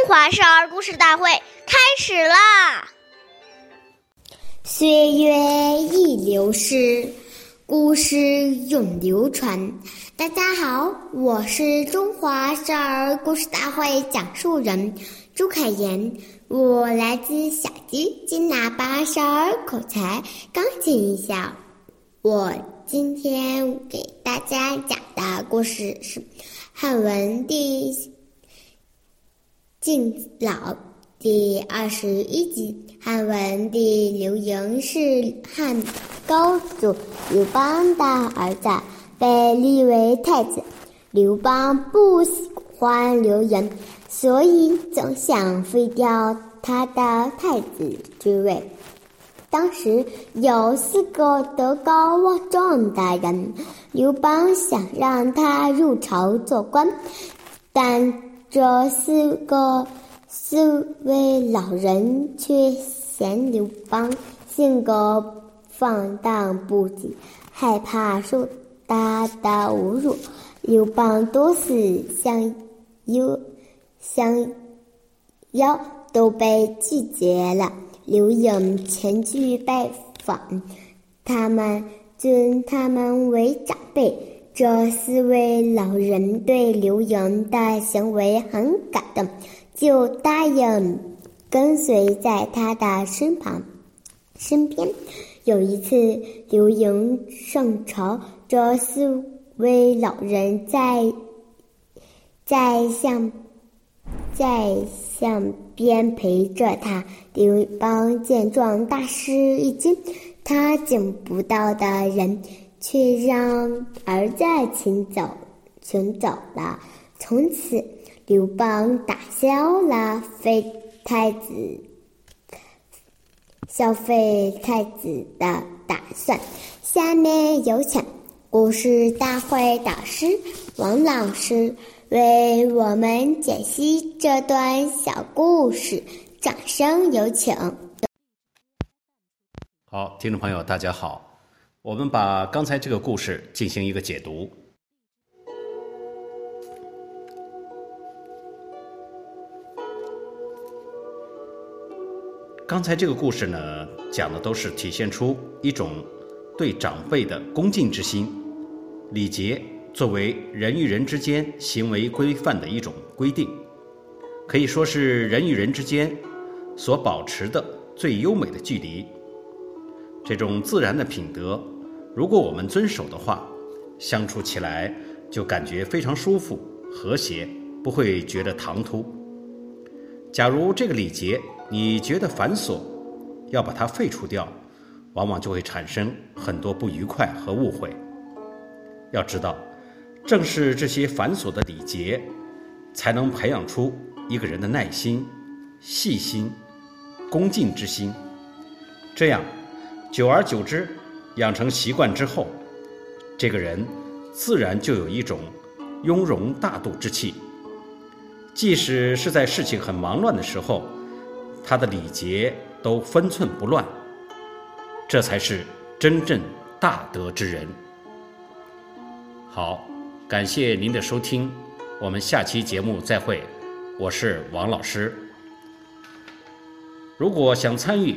中华少儿故事大会开始啦！岁月易流逝，故事永流传。大家好，我是中华少儿故事大会讲述人朱凯言，我来自小鸡金喇叭少儿口才钢琴校。我今天给大家讲的故事是汉文帝。敬老第二十一集，汉文帝刘盈是汉高祖刘邦的儿子，被立为太子。刘邦不喜欢刘盈，所以总想废掉他的太子之位。当时有四个德高望重的人，刘邦想让他入朝做官，但。这四个四位老人却嫌刘邦性格放荡不羁，害怕受大的侮辱。刘邦多次相邀相邀都被拒绝了。刘盈前去拜访，他们尊他们为长辈。这四位老人对刘盈的行为很感动，就答应跟随在他的身旁、身边。有一次，刘盈上朝，这四位老人在在向在向边陪着他。刘邦见状，大吃一惊，他见不到的人。却让儿子请走，请走了。从此，刘邦打消了废太子、消费太子的打算。下面有请故事大会导师王老师为我们解析这段小故事，掌声有请。好，听众朋友，大家好。我们把刚才这个故事进行一个解读。刚才这个故事呢，讲的都是体现出一种对长辈的恭敬之心。礼节作为人与人之间行为规范的一种规定，可以说是人与人之间所保持的最优美的距离。这种自然的品德，如果我们遵守的话，相处起来就感觉非常舒服、和谐，不会觉得唐突。假如这个礼节你觉得繁琐，要把它废除掉，往往就会产生很多不愉快和误会。要知道，正是这些繁琐的礼节，才能培养出一个人的耐心、细心、恭敬之心，这样。久而久之，养成习惯之后，这个人自然就有一种雍容大度之气。即使是在事情很忙乱的时候，他的礼节都分寸不乱。这才是真正大德之人。好，感谢您的收听，我们下期节目再会。我是王老师。如果想参与，